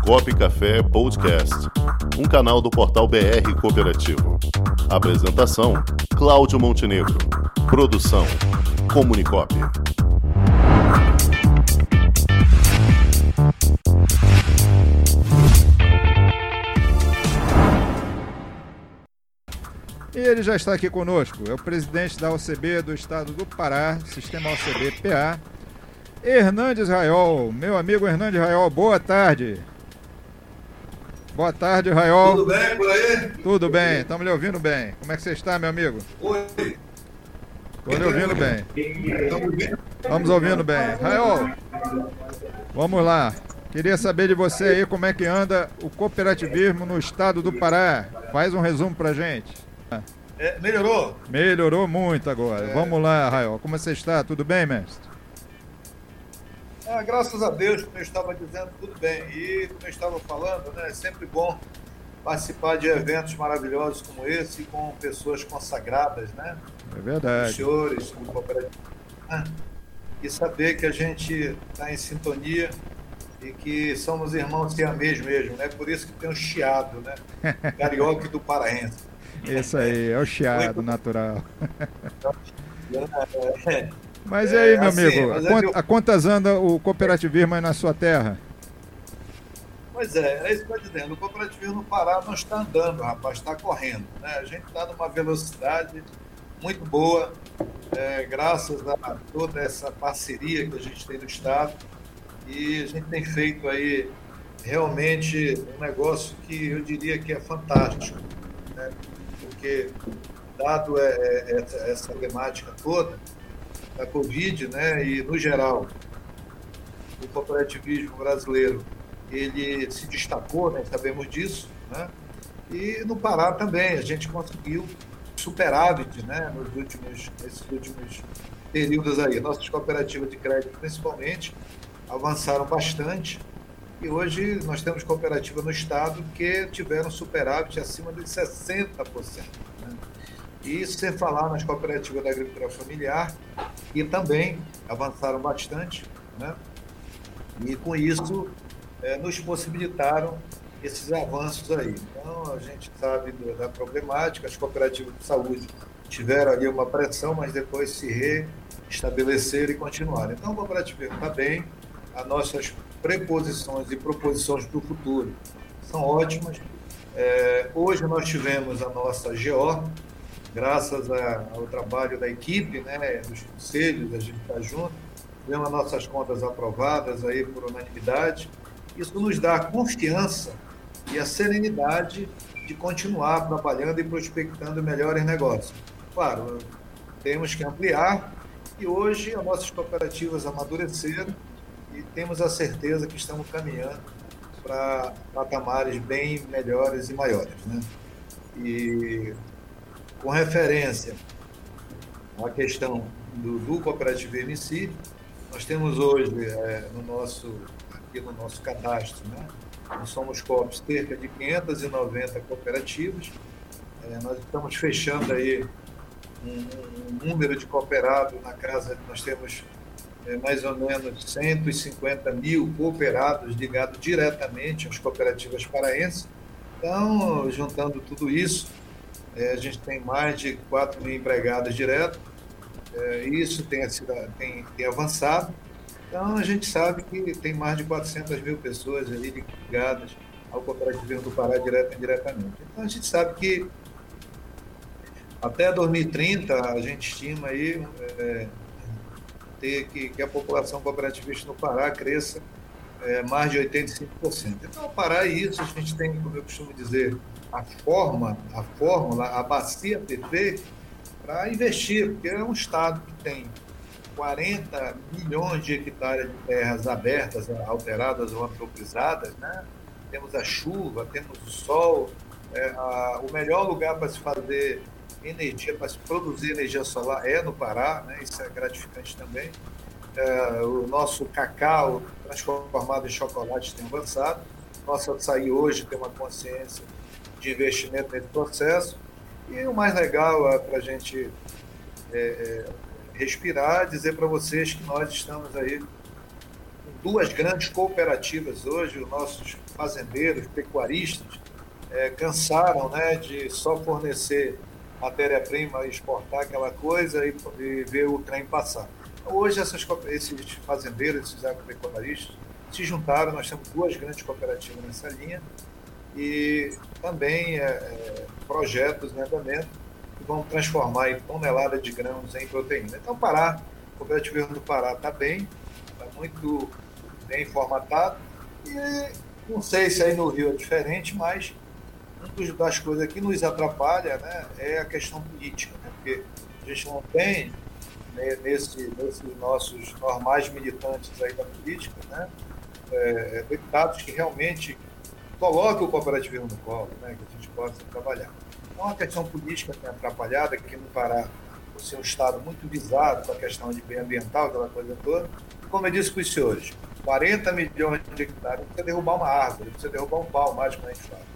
Comunicop Café Podcast, um canal do portal BR Cooperativo. Apresentação: Cláudio Montenegro. Produção: Comunicop. E ele já está aqui conosco, é o presidente da OCB do estado do Pará, Sistema OCB PA, Hernandes Raiol. Meu amigo Hernandes Raiol, boa tarde. Boa tarde, Raiol. Tudo bem por aí? Tudo bem, estamos lhe ouvindo bem. Como é que você está, meu amigo? Oi. Estou lhe ouvindo bem. Estamos ouvindo bem. Raiol, vamos lá. Queria saber de você aí como é que anda o cooperativismo no estado do Pará. Faz um resumo pra gente. É, melhorou? Melhorou muito agora. Vamos lá, Raiol. Como você está? Tudo bem, mestre? Ah, graças a Deus, como eu estava dizendo, tudo bem. E como eu estava falando, né, é sempre bom participar de eventos maravilhosos como esse, com pessoas consagradas, né? É Os verdade. senhores, do cooperativo. né? E saber que a gente está em sintonia e que somos irmãos siamês mesmo, né? Por isso que tem um chiado, né? Carioca e do paraense. Isso aí, é o chiado natural. É, Mas e aí, É, meu assim, amigo? mas A, é quant- eu- a quantas anda o cooperativismo aí na sua terra? Pois é, é isso que eu estou dizendo. O cooperativismo no Pará não está andando, rapaz, está correndo. Né? A gente está numa velocidade muito boa, é, graças a toda essa parceria que a gente tem no Estado. E a gente tem feito aí realmente um negócio que eu diria que é fantástico. Né? Porque, dado é, é, essa temática toda da Covid, né, e no geral, o cooperativismo brasileiro ele se destacou, né? sabemos disso, né? E no Pará também a gente conseguiu superávit, né? Nos últimos, nesses últimos períodos aí, nossas cooperativas de crédito principalmente avançaram bastante e hoje nós temos cooperativas no estado que tiveram superávit acima de 60%. E sem falar nas cooperativas da agricultura familiar, que também avançaram bastante, né? E com isso eh, nos possibilitaram esses avanços aí. Então, a gente sabe da problemática, as cooperativas de saúde tiveram ali uma pressão, mas depois se restabeleceram e continuaram. Então, o cooperativismo está bem, as nossas preposições e proposições para o futuro são ótimas. Eh, hoje nós tivemos a nossa GO, graças a- ao trabalho da equipe, né, dos conselhos, a gente está junto, tivemos as nossas contas aprovadas aí por unanimidade. Isso nos dá a confiança e a serenidade de continuar trabalhando e prospectando melhores negócios. Claro, temos que ampliar e hoje as nossas cooperativas amadureceram e temos a certeza que estamos caminhando para patamares bem melhores e maiores. Né? E com referência à questão do, do cooperativismo em si, nós temos hoje eh, no nosso aqui no nosso cadastro, né? Nós somos COPs cerca de 590 cooperativas. Eh, nós estamos fechando aí um, um número de cooperados na casa, nós temos eh, mais ou menos 150 mil cooperados ligados diretamente às cooperativas paraenses. Então, juntando tudo isso, eh, a gente tem mais de 4 mil empregados diretos. Eh, isso tem, tem, tem avançado. Então, a gente sabe que tem mais de 400 mil pessoas ali ligadas ao cooperativismo do Pará direto e indiretamente. Então, a gente sabe que até 2030 a gente estima aí eh, ter que, que a população cooperativista no Pará cresça eh, mais de 85%. Então, o Pará é isso, a gente tem, como eu costumo dizer, a forma, a fórmula, a bacia perfeita para investir, porque é um estado que tem 40 milhões de hectares de terras abertas, alteradas ou antropizadas, né? Temos a chuva, temos o sol, é, a- o melhor lugar para se fazer energia, para se produzir energia solar é no Pará, né? Isso é gratificante também. É, o nosso cacau transformado em chocolate tem avançado. Nosso açaí hoje tem uma consciência de investimento nesse processo. E o mais legal é para a gente é, é, respirar, dizer para vocês que nós estamos aí com duas grandes cooperativas hoje, os nossos fazendeiros, pecuaristas, é, cansaram né, de só fornecer matéria-prima exportar aquela coisa e, e, ver o trem passar. Hoje essas, esses fazendeiros, esses agropecuaristas, se juntaram, nós temos duas grandes cooperativas nessa linha e também é, é, projetos em andamento que vão transformar em toneladas de grãos em proteína. Então, Pará, o cooperativismo do Pará está bem, está muito bem formatado e não sei se aí no Rio é diferente, mas uma das coisas que nos atrapalha né, é a questão política, né, porque a gente não tem né, nesse, nesses nossos normais militantes aí da política, né, é, deputados que realmente coloquem o cooperativismo no colo, né, que a gente possa trabalhar. Então, a questão política tem atrapalhado, aqui no Pará, por ser um Estado muito visado com a questão de bem ambiental, aquela coisa toda. Como eu disse para os senhores, 40 milhões de hectares, não precisa derrubar uma árvore, não precisa derrubar um pau, mais como a gente fala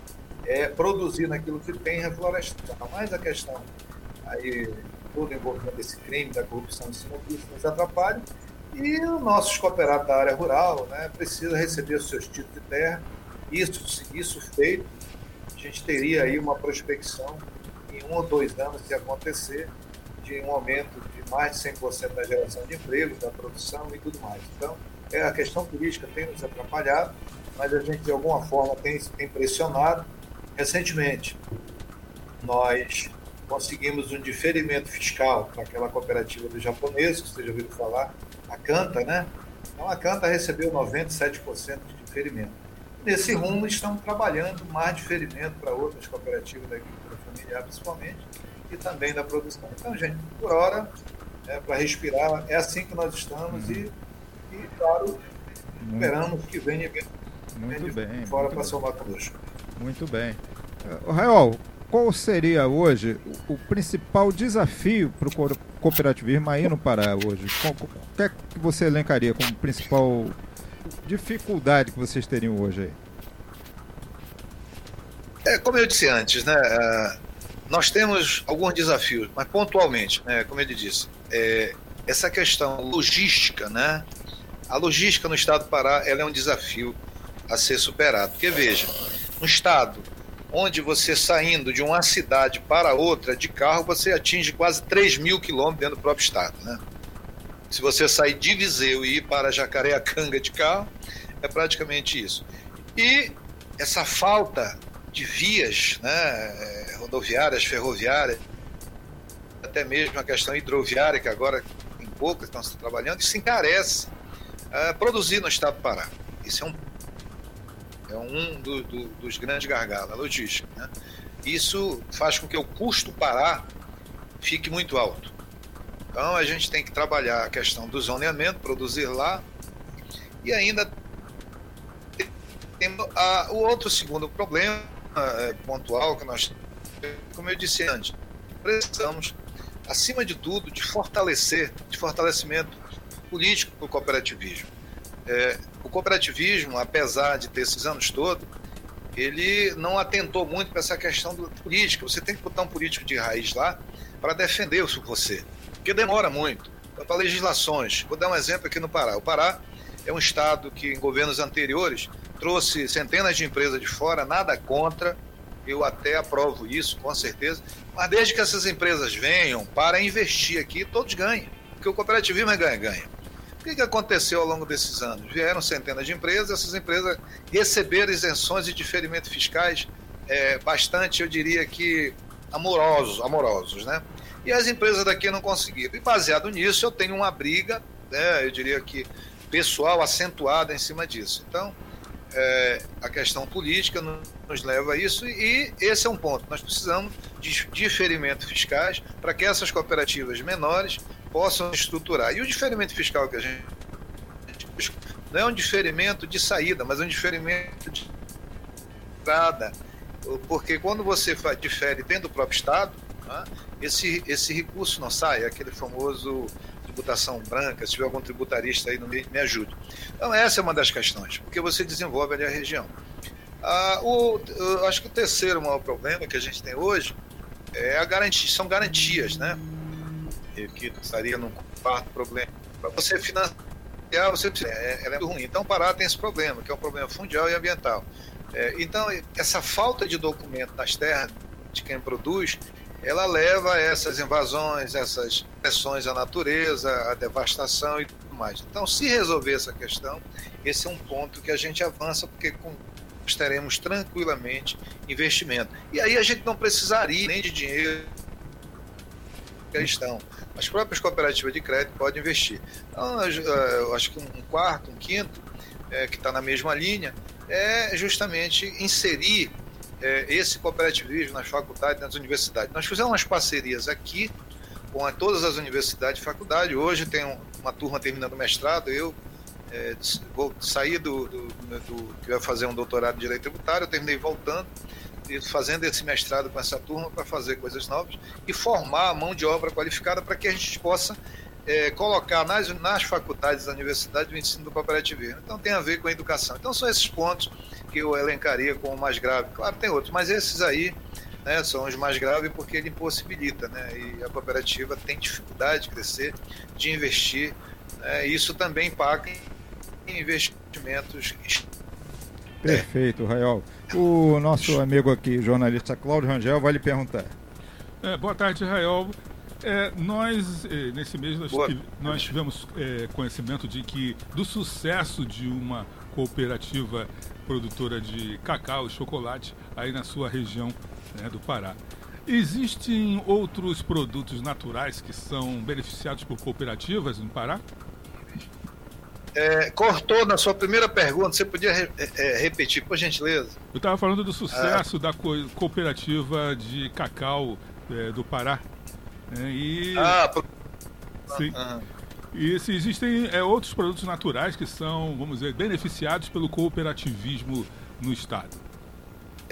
é, produzir naquilo que tem reflorestar. Mas a questão aí, todo envolvimento desse crime, da corrupção cima disso, nos atrapalha. E os nossos cooperados da área rural né, precisam receber os seus títulos de terra. Isso, isso feito, a gente teria aí uma prospecção em um ou dois anos, se acontecer, de um aumento de mais de 100% da geração de emprego, da produção e tudo mais. Então, é, a questão política tem nos atrapalhado, mas a gente, de alguma forma, tem, tem pressionado Recentemente, nós conseguimos um diferimento fiscal para aquela cooperativa do japonês, que vocês já ouviram falar, a Canta, né? Então, a Canta recebeu 97% de diferimento. Nesse rumo, estamos trabalhando mais diferimento para outras cooperativas da agricultura familiar, principalmente, e também da produção. Então, gente, por hora, é, para respirar, é assim que nós estamos e, e claro, esperamos que venha, venha muito bem, fora para somar conosco. Muito bem. Raul, qual seria hoje o, principal desafio para o cooperativismo aí no Pará hoje? O que é que você elencaria como principal dificuldade que vocês teriam hoje aí? É, como eu disse antes, né, uh, nós temos alguns desafios, mas pontualmente, né, como ele disse, é, essa questão logística, né, a logística no estado do Pará ela é um desafio a ser superado. Porque veja, um estado onde você saindo de uma cidade para outra de carro, você atinge quase 3 mil quilômetros dentro do próprio estado. Né? Se você sair de Viseu e ir para Jacareacanga de carro, é praticamente isso. E essa falta de vias né, eh, rodoviárias, ferroviárias, até mesmo a questão hidroviária, que agora em poucas estão se trabalhando, isso encarece uh, produzir no estado do Pará. Isso é um é um do, do, dos grandes gargalos, a logística. Né? Isso faz com que o custo parar fique muito alto. Então a gente tem que trabalhar a questão do zoneamento, produzir lá, e ainda tem a, o outro segundo problema é, pontual que nós, como eu disse antes, precisamos, acima de tudo, de fortalecer, de fortalecimento político para o cooperativismo. É, o cooperativismo, apesar de ter esses anos todos, ele não atentou muito para essa questão do política. Você tem que botar um político de raiz lá para defender você, porque demora muito. Para legislações, vou dar um exemplo aqui no Pará. O Pará é um estado que, em governos anteriores, trouxe centenas de empresas de fora, nada contra, eu até aprovo isso, com certeza, mas desde que essas empresas venham para investir aqui, todos ganham, porque o cooperativismo é ganha-ganha. O que, que aconteceu ao longo desses anos? Vieram centenas de empresas, essas empresas receberam isenções e diferimentos fiscais é, bastante, eu diria que amorosos, amorosos, né? E as empresas daqui não conseguiram. E baseado nisso, eu tenho uma briga, né, eu diria que pessoal acentuada em cima disso. Então, é, a questão política nos leva a isso e esse é um ponto. Nós precisamos de diferimentos fiscais para que essas cooperativas menores possam estruturar. E o diferimento fiscal que a gente não é um diferimento de saída, mas é um diferimento de entrada. Porque quando você difere dentro do próprio Estado, né, esse, esse recurso não sai, é aquele famoso tributação branca, se tiver algum tributarista aí, me, me ajude. Então, essa é uma das questões, porque você desenvolve ali a região. Ah, o, acho que o terceiro maior problema que a gente tem hoje é a garantia, são garantias, né? Que estaria num quarto problema. Para você financiar você é, ela é muito ruim. Então, Pará tem esse problema, que é um problema fundial e ambiental. É, então, essa falta de documento nas terras de quem produz, ela leva a essas invasões, essas pressões à natureza, à devastação e tudo mais. Então, se resolver essa questão, esse é um ponto que a gente avança, porque com, teremos tranquilamente investimento. E aí a gente não precisaria nem de dinheiro questão. As próprias cooperativas de crédito podem investir. Então, eu acho que um quarto, um quinto, é, que está na mesma linha, é justamente inserir é, esse cooperativismo nas faculdades, nas universidades. Nós fizemos umas parcerias aqui com todas as universidades e faculdades. Hoje tem uma turma terminando mestrado, eu é, vou sair do, do, do, que vai fazer um doutorado de direito tributário, eu terminei voltando fazendo esse mestrado com essa turma para fazer coisas novas e formar a mão de obra qualificada para que a gente possa é, colocar nas, nas faculdades da universidade o ensino do cooperativismo. Então tem a ver com a educação. Então são esses pontos que eu elencaria como mais grave. Claro, tem outros, mas esses aí né, são os mais graves porque ele impossibilita, né, e a cooperativa tem dificuldade de crescer, de investir, né, isso também impacta em investimentos. Perfeito, Raiol. O nosso amigo aqui, jornalista Cláudio Rangel, vai lhe perguntar. É, boa tarde, Raiol. É, nós, é, nesse mês, nós, tive, nós tivemos é, conhecimento de que do sucesso de uma cooperativa produtora de cacau e chocolate aí na sua região né, do Pará. Existem outros produtos naturais que são beneficiados por cooperativas no Pará? É, cortou na sua primeira pergunta, você podia re, é, repetir, por gentileza? Eu estava falando do sucesso ah. da co cooperativa de cacau é, do Pará. Né, e... Ah, pro... Sim. Ah. E se existem é, outros produtos naturais que são, vamos dizer, beneficiados pelo cooperativismo no Estado.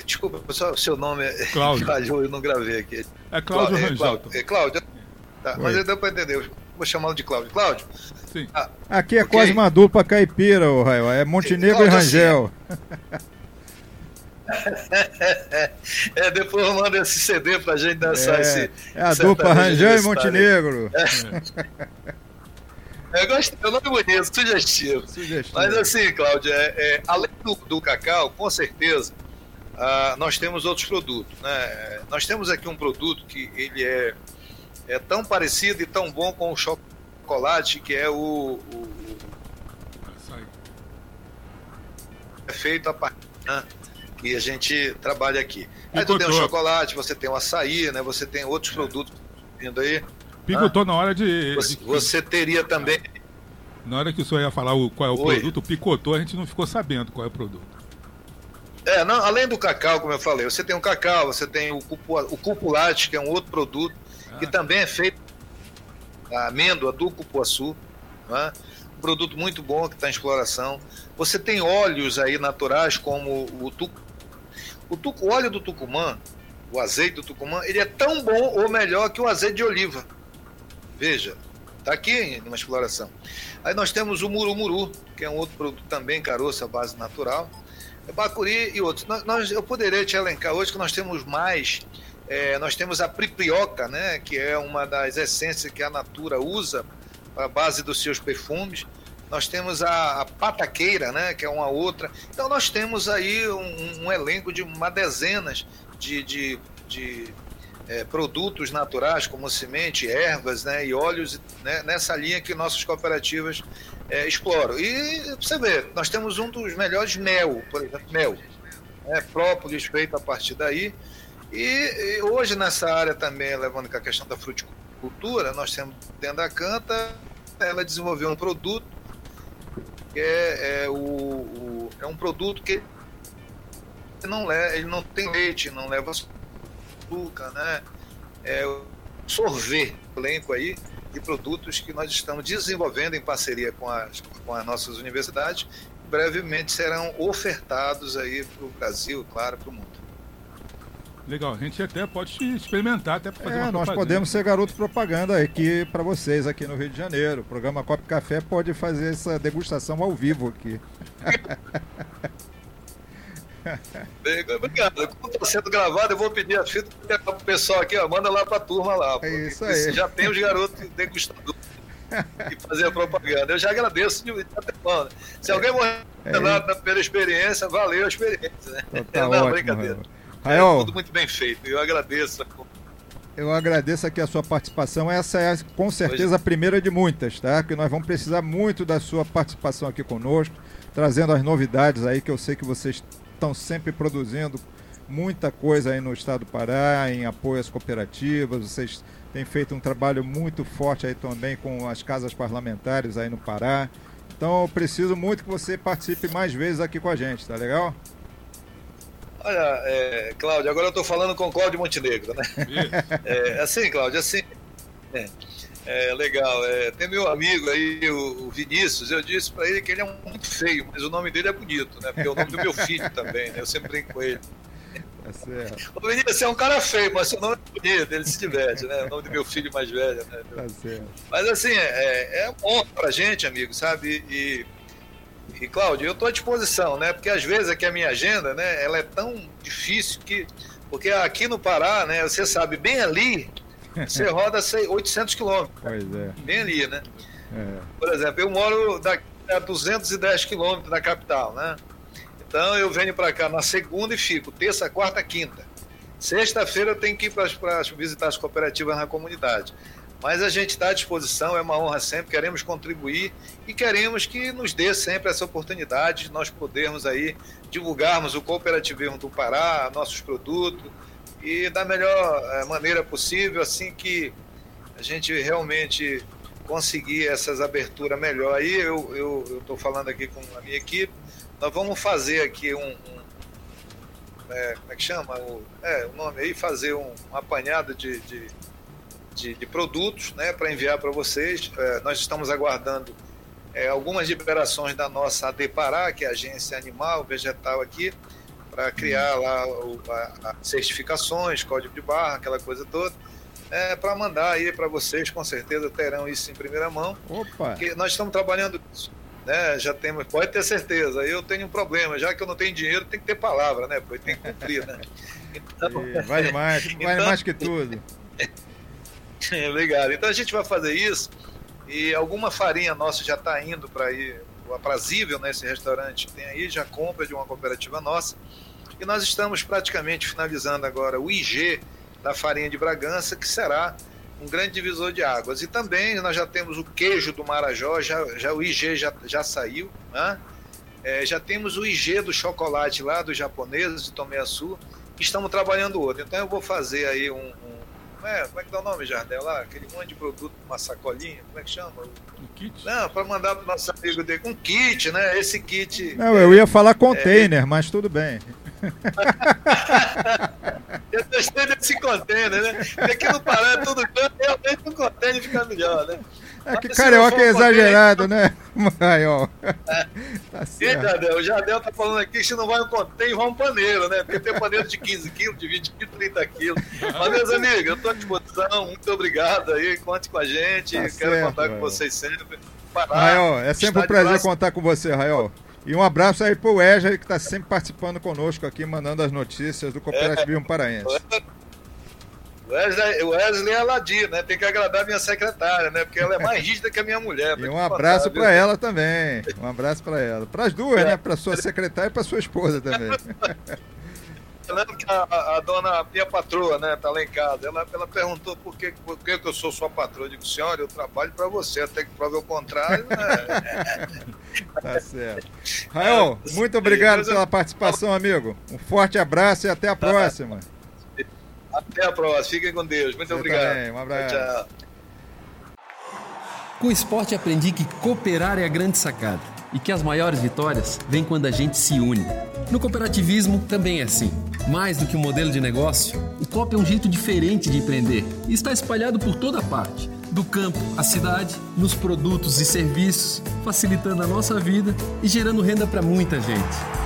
Desculpa, só o seu nome é Cláudio. eu não gravei aqui. É Cláudio Rangel. É, Cláudio, é, Cláudio. Tá, mas deu para entender. Vou chamá-lo de Cláudio. Cláudio. Sim. Ah, aqui é okay. quase uma dupla caipira, o Raio. É Montenegro e Rangel. Assim, é, depois eu mando esse CD pra gente dançar é, esse. É a dupla Rangel e Montenegro. É. Eu gostei, eu não bonito, sugestivo. sugestivo. Mas assim, Cláudio, é, é, além do, do, cacau, com certeza, uh, nós temos outros produtos. Né? Nós temos aqui um produto que ele é, é tão parecido e tão bom com o chocolate, que é o, o é feito a partir né, que a gente trabalha aqui. Aí tu tem o chocolate, você tem o açaí, né? Você tem outros produtos vindo aí. Picotou ah, na hora de, você, de, Você teria também. Na hora que o senhor ia falar o, qual é o Oi. produto, picotou, a gente não ficou sabendo qual é o produto. É, não, além do cacau, como eu falei, você tem o cacau, você tem o, cupu, o cupulate, que é um outro produto, ah. Que também é feito da amêndoa do cupuaçu. Né? Um produto muito bom que está em exploração. Você tem óleos aí naturais, como o tucu. O, óleo do tucumã, o azeite do tucumã, ele é tão bom ou melhor que o azeite de oliva. Veja, está aqui numa exploração. Aí nós temos o murumuru, que é um outro produto também caroço, a base natural. É bacuri e outros. Nós, eu poderia te elencar hoje que nós temos mais. É, nós temos a priprioca, né, que é uma das essências que a Natura usa para base dos seus perfumes. Nós temos a, a, pataqueira, né, que é uma outra. Então nós temos aí um, um elenco de uma dezenas de, de, de é, produtos naturais como semente, ervas né, e óleos né, nessa linha que nossas cooperativas é, exploram. E você vê, nós temos um dos melhores mel, por exemplo, mel. Né, própolis feito a partir daí. E, e, hoje nessa área também, levando com a questão da fruticultura, nós temos dentro da Canta, ela desenvolveu um produto que é, é, o, o, é um produto que não leva, ele não tem leite, não leva açúcar, né? É, sorver elenco aí de produtos que nós estamos desenvolvendo em parceria com as, com as nossas universidades. Brevemente serão ofertados aí para o Brasil, claro, para o mundo. Legal, a gente até pode experimentar até fazer é, nós podemos ser garoto propaganda aqui para vocês aqui no Rio de Janeiro. O programa Copo Café pode fazer essa degustação ao vivo aqui. Obrigado. Como está sendo gravado, eu vou pedir a fita para o pessoal aqui, ó, manda lá para a turma lá. É isso aí. Já tem os garotos degustadores. e fazer a propaganda. Eu já agradeço de antemão. Se alguém morrer é pela experiência, valeu a experiência. Né? Tá Não, ótimo, brincadeira. Rael. É tudo muito bem feito. Eu agradeço. Eu agradeço aqui a sua participação. Essa é com certeza a primeira de muitas, tá? Que nós vamos precisar muito da sua participação aqui conosco, trazendo as novidades aí que eu sei que vocês estão sempre produzindo muita coisa aí no estado do Pará, em apoio às cooperativas. Vocês têm feito um trabalho muito forte aí também com as casas parlamentares aí no Pará. Então eu preciso muito que você participe mais vezes aqui com a gente, tá legal? Olha, é, Cláudio, agora eu estou falando com o Cláudio Montenegro, né? É, assim, Cláudio, assim. É, é legal. É, tem meu amigo aí, o, o Vinícius, eu disse para ele que ele é um muito feio, mas o nome dele é bonito, né? Porque é o nome do meu filho também, né? Eu sempre brinco com ele. Tá certo. O Vinícius é um cara feio, mas seu nome é bonito, ele se diverte, né? O nome do meu filho mais velho, né? Tá certo. Mas assim, é, é bom pra gente, amigo, sabe? E e, Cláudio, eu estou à disposição, né? Porque às vezes aqui a minha agenda, né? Ela é tão difícil que... Porque aqui no Pará, né? Você sabe, bem ali, você roda 800 quilômetros. Pois é. Bem ali, né? É. Por exemplo, eu moro daqui a 210 quilômetros da capital, né? Então eu venho para cá na segunda e fico, terça, quarta, quinta. Sexta-feira eu tenho que ir para visitar as cooperativas na comunidade. Mas a gente está à disposição, é uma honra sempre, queremos contribuir e queremos que nos dê sempre essa oportunidade de nós podermos aí divulgarmos o cooperativismo do Pará, nossos produtos e da melhor eh, maneira possível, assim que a gente realmente conseguir essas aberturas melhor. Aí eu estou falando aqui com a minha equipe, nós vamos fazer aqui um, um é, como é que chama? O, é, o nome aí, fazer um, um apanhado de, de de, de produtos né, para enviar para vocês. É, nós estamos aguardando é, algumas liberações da nossa ADPará, que é a agência animal, vegetal aqui, para criar lá o, a, a certificações, código de barra, aquela coisa toda. É, para mandar aí para vocês, com certeza terão isso em primeira mão. Opa! Que nós estamos trabalhando né? Já temos, pode ter certeza. Eu tenho um problema, já que eu não tenho dinheiro, tem que ter palavra, né? Pois tem que cumprir, né? Então, vale mais, vale então, mais que tudo. Obrigado. Então a gente vai fazer isso e alguma farinha nossa já está indo para aí, o aprazível nesse né, restaurante que tem aí, já compra de uma cooperativa nossa. E nós estamos praticamente finalizando agora o IG da farinha de Bragança, que será um grande divisor de águas. E também nós já temos o queijo do Marajó, já, já o IG já, já saiu, né? É, já temos o IG do chocolate lá dos japoneses de Tomé Açu, estamos trabalhando outro. Então eu vou fazer aí um, um é, como é que dá o nome, Jardel? Lá, aquele monte de produto, uma sacolinha, como é que chama? Um kit? Não, para mandar para o nosso amigo dele. Um kit, né? Esse kit. Não, eu ia falar container, é... mas tudo bem. eu gostei desse container, né? Porque aqui no Pará é tudo grande, realmente um container fica melhor, né? É que carioca é exagerado, né, Maior? É. Tá certo. o Jardel tá falando aqui que se não vai um container, vai um paneiro, né? Porque tem paneiro de 15 quilos, de 20 quilos, 30 quilos. Mas, meus amigos, eu tô à disposição, muito obrigado aí, conte com a gente, tá quero certo, contar com vocês sempre. Pará, é sempre um prazer contar com você, Raiol. E um abraço aí pro Wesley, que está sempre participando conosco aqui, mandando as notícias do Cooperativismo é, Paraense. Wesley, Wesley é ladir, né? Tem que agradar a minha secretária, né? Porque ela é mais rígida que a minha mulher. E um abraço para ela também. Um abraço para ela. Para as duas, é. né? Para sua secretária e para sua esposa também. lembro que a, a, dona, minha patroa, né, tá lá em casa, ela, ela perguntou por que, por que eu sou sua patroa. Eu digo, senhora, eu trabalho para você, até que prove o contrário. Né? tá certo. Rael, muito obrigado pela participação, amigo. Um forte abraço e até a próxima. Até a próxima. Fiquem com Deus. Muito você obrigado. Também. Um abraço. Tchau. Com o esporte aprendi que cooperar é a grande sacada e que as maiores vitórias vêm quando a gente se une. No cooperativismo também é assim. Mais do que um modelo de negócio, o COP é um jeito diferente de empreender e está espalhado por toda parte do campo à cidade, nos produtos e serviços, facilitando a nossa vida e gerando renda para muita gente.